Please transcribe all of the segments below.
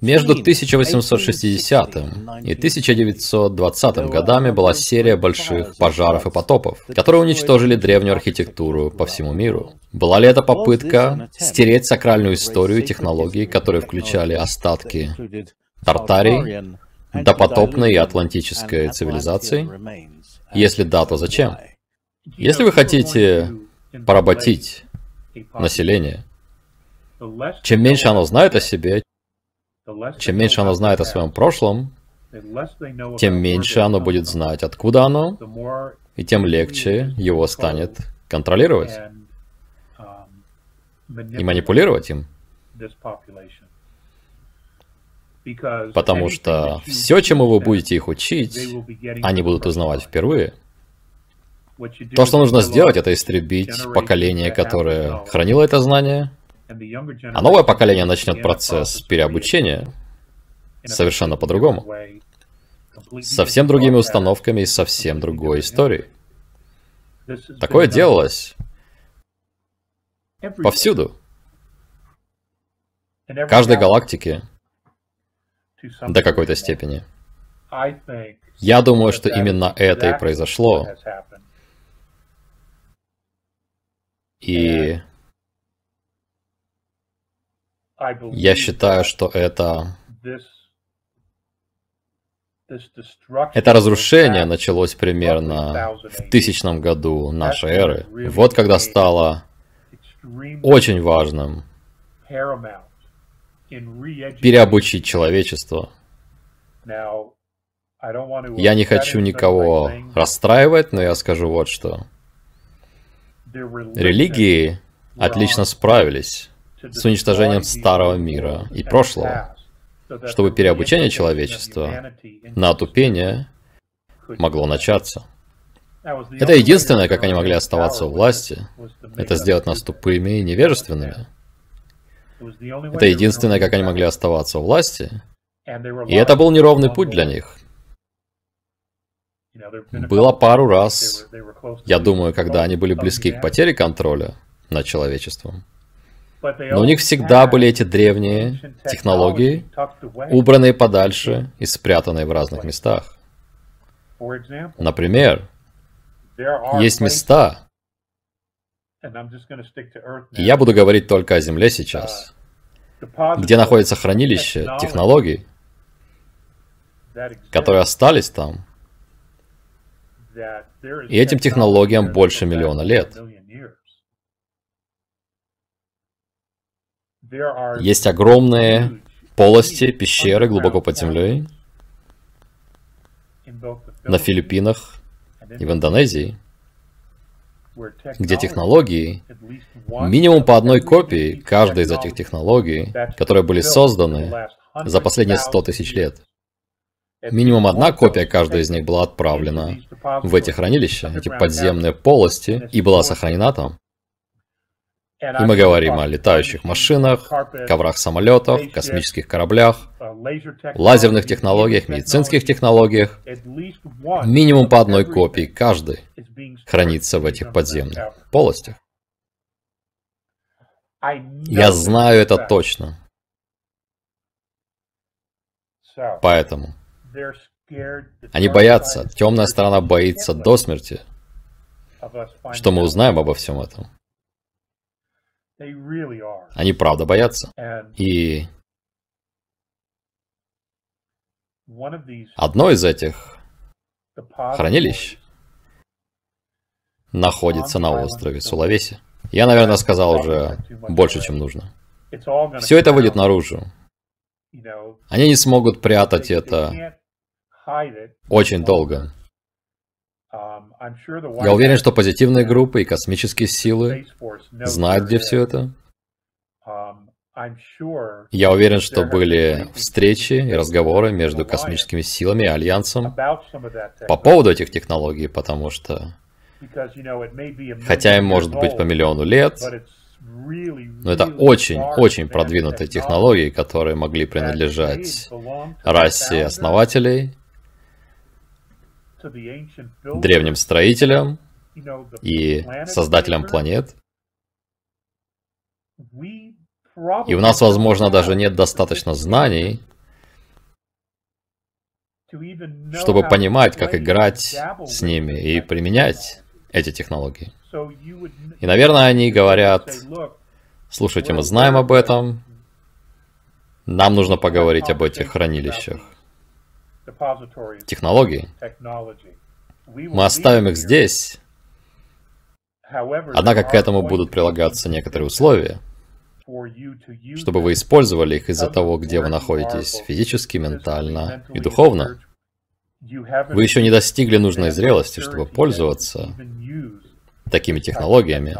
Между 1860 и 1920 годами была серия больших пожаров и потопов, которые уничтожили древнюю архитектуру по всему миру. Была ли это попытка стереть сакральную историю и технологии, которые включали остатки Тартарии, допотопной и атлантической цивилизации? Если да, то зачем? Если вы хотите поработить население, чем меньше оно знает о себе, чем меньше оно знает о своем прошлом, тем меньше оно будет знать, откуда оно, и тем легче его станет контролировать и манипулировать им. Потому что все, чему вы будете их учить, они будут узнавать впервые. То, что нужно сделать, это истребить поколение, которое хранило это знание, а новое поколение начнет процесс переобучения совершенно по-другому. Совсем другими установками и совсем другой историей. Такое делалось повсюду. В каждой галактике до какой-то степени. Я думаю, что именно это и произошло. И я считаю, что это... Это разрушение началось примерно в тысячном году нашей эры. Вот когда стало очень важным переобучить человечество. Я не хочу никого расстраивать, но я скажу вот что. Религии отлично справились с уничтожением старого мира и прошлого, чтобы переобучение человечества на отупение могло начаться. Это единственное, как они могли оставаться у власти, это сделать нас тупыми и невежественными. Это единственное, как они могли оставаться у власти, и это был неровный путь для них. Было пару раз, я думаю, когда они были близки к потере контроля над человечеством. Но у них всегда были эти древние технологии, убранные подальше и спрятанные в разных местах. Например, есть места, и я буду говорить только о Земле сейчас, где находится хранилище технологий, которые остались там. И этим технологиям больше миллиона лет. Есть огромные полости, пещеры глубоко под землей на Филиппинах и в Индонезии, где технологии, минимум по одной копии каждой из этих технологий, которые были созданы за последние 100 тысяч лет. Минимум одна копия каждой из них была отправлена в эти хранилища, эти подземные полости, и была сохранена там. И мы говорим о летающих машинах, коврах самолетах, космических кораблях, лазерных технологиях, медицинских технологиях. Минимум по одной копии каждой хранится в этих подземных полостях. Я знаю это точно. Поэтому они боятся, темная сторона боится до смерти, что мы узнаем обо всем этом. Они правда боятся. И одно из этих хранилищ находится на острове Сулавеси. Я, наверное, сказал уже больше, чем нужно. Все это выйдет наружу. Они не смогут прятать это очень долго. Я уверен, что позитивные группы и космические силы знают, где все это. Я уверен, что были встречи и разговоры между космическими силами и Альянсом по поводу этих технологий, потому что, хотя им может быть по миллиону лет, но это очень-очень продвинутые технологии, которые могли принадлежать расе основателей, древним строителям и создателям планет. И у нас, возможно, даже нет достаточно знаний, чтобы понимать, как играть с ними и применять эти технологии. И, наверное, они говорят, слушайте, мы знаем об этом, нам нужно поговорить об этих хранилищах. Технологии. Мы оставим их здесь, однако к этому будут прилагаться некоторые условия, чтобы вы использовали их из-за того, где вы находитесь физически, ментально и духовно. Вы еще не достигли нужной зрелости, чтобы пользоваться такими технологиями,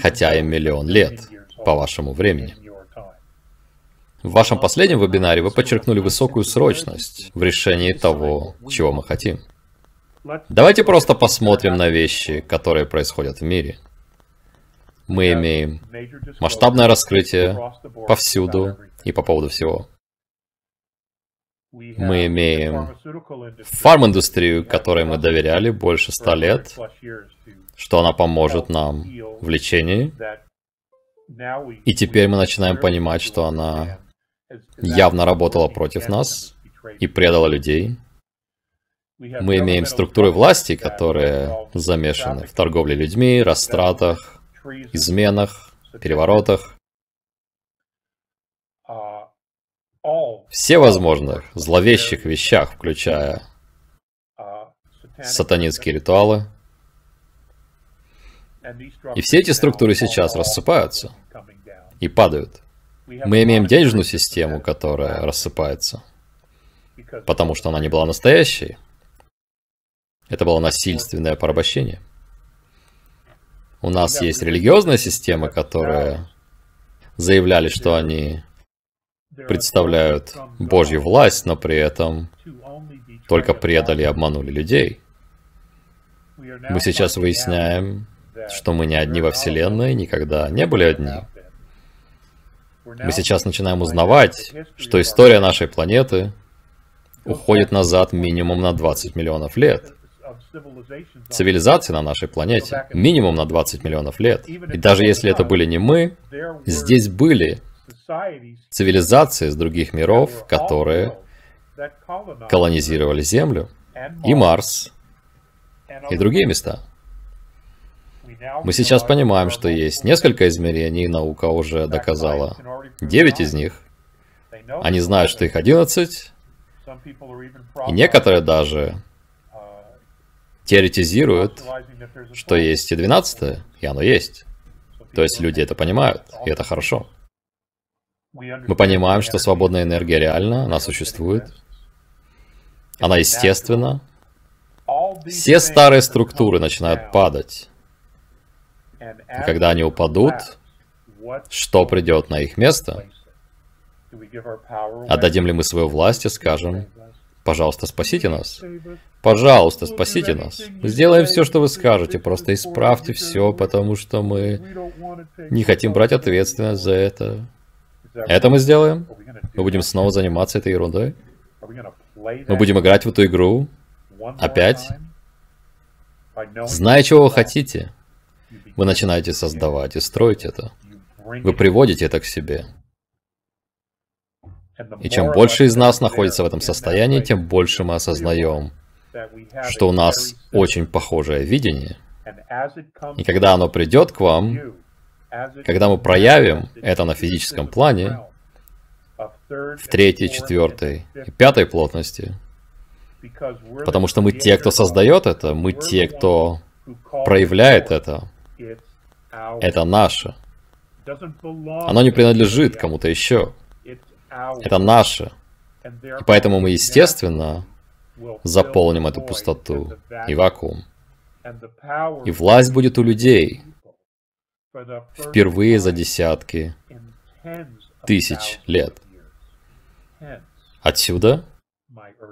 хотя им миллион лет по вашему времени. В вашем последнем вебинаре вы подчеркнули высокую срочность в решении того, чего мы хотим. Давайте просто посмотрим на вещи, которые происходят в мире. Мы имеем масштабное раскрытие повсюду и по поводу всего. Мы имеем фарм-индустрию, которой мы доверяли больше ста лет, что она поможет нам в лечении. И теперь мы начинаем понимать, что она явно работала против нас и предала людей. Мы имеем структуры власти, которые замешаны в торговле людьми, растратах, изменах, переворотах. Все возможных зловещих вещах, включая сатанинские ритуалы. И все эти структуры сейчас рассыпаются и падают. Мы имеем денежную систему, которая рассыпается, потому что она не была настоящей. Это было насильственное порабощение. У нас есть религиозная система, которая заявляли, что они представляют Божью власть, но при этом только предали и обманули людей. Мы сейчас выясняем, что мы не одни во Вселенной, никогда не были одни. Мы сейчас начинаем узнавать, что история нашей планеты уходит назад минимум на 20 миллионов лет. Цивилизации на нашей планете минимум на 20 миллионов лет. И даже если это были не мы, здесь были цивилизации из других миров, которые колонизировали Землю и Марс и другие места. Мы сейчас понимаем, что есть несколько измерений, наука уже доказала 9 из них. Они знают, что их 11, и некоторые даже теоретизируют, что есть и 12, и оно есть. То есть люди это понимают, и это хорошо. Мы понимаем, что свободная энергия реальна, она существует. Она естественна. Все старые структуры начинают падать. И когда они упадут, что придет на их место? Отдадим ли мы свою власть и скажем, пожалуйста, спасите нас? Пожалуйста, спасите нас. Мы сделаем все, что вы скажете, просто исправьте все, потому что мы не хотим брать ответственность за это. Это мы сделаем? Мы будем снова заниматься этой ерундой? Мы будем играть в эту игру? Опять? Зная, чего вы хотите, вы начинаете создавать и строить это. Вы приводите это к себе. И чем больше из нас находится в этом состоянии, тем больше мы осознаем, что у нас очень похожее видение. И когда оно придет к вам, когда мы проявим это на физическом плане, в третьей, четвертой и пятой плотности, потому что мы те, кто создает это, мы те, кто проявляет это, это наше. Оно не принадлежит кому-то еще. Это наше. И поэтому мы, естественно, заполним эту пустоту и вакуум. И власть будет у людей впервые за десятки тысяч лет. Отсюда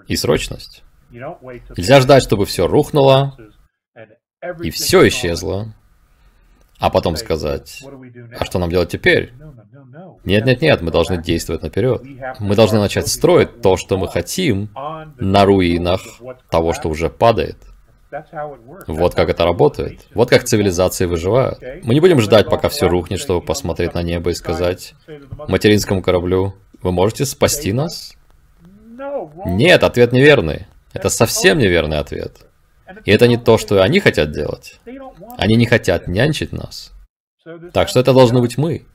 и срочность. Нельзя ждать, чтобы все рухнуло и все исчезло, а потом сказать, а что нам делать теперь? Нет, нет, нет, мы должны действовать наперед. Мы должны начать строить то, что мы хотим, на руинах того, что уже падает. Вот как это работает. Вот как цивилизации выживают. Мы не будем ждать, пока все рухнет, чтобы посмотреть на небо и сказать материнскому кораблю, вы можете спасти нас? Нет, ответ неверный. Это совсем неверный ответ. И это не то, что они хотят делать. Они не хотят нянчить нас. Так что это должны быть мы.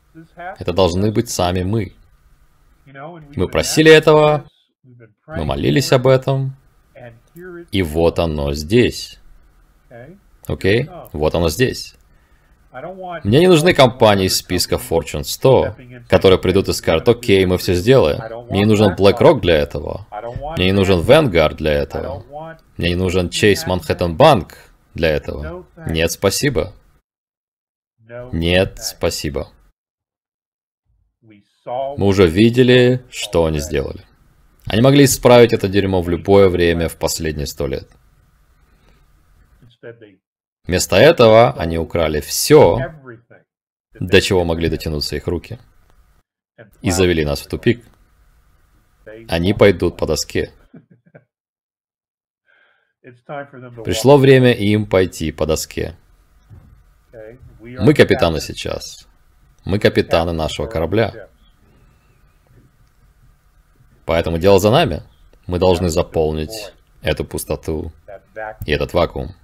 Это должны быть сами мы. Мы просили этого, мы молились об этом, и вот оно здесь. Окей? Okay? Вот оно здесь. Мне не нужны компании из списка Fortune 100, которые придут и скажут, окей, мы все сделаем. Мне не нужен BlackRock для этого. Мне не нужен Vanguard для этого. Мне не нужен Chase Manhattan Bank для этого. Нет, спасибо. Нет, спасибо. Мы уже видели, что они сделали. Они могли исправить это дерьмо в любое время в последние сто лет. Вместо этого они украли все, до чего могли дотянуться их руки, и завели нас в тупик. Они пойдут по доске. Пришло время им пойти по доске. Мы капитаны сейчас. Мы капитаны нашего корабля. Поэтому дело за нами. Мы должны заполнить эту пустоту и этот вакуум.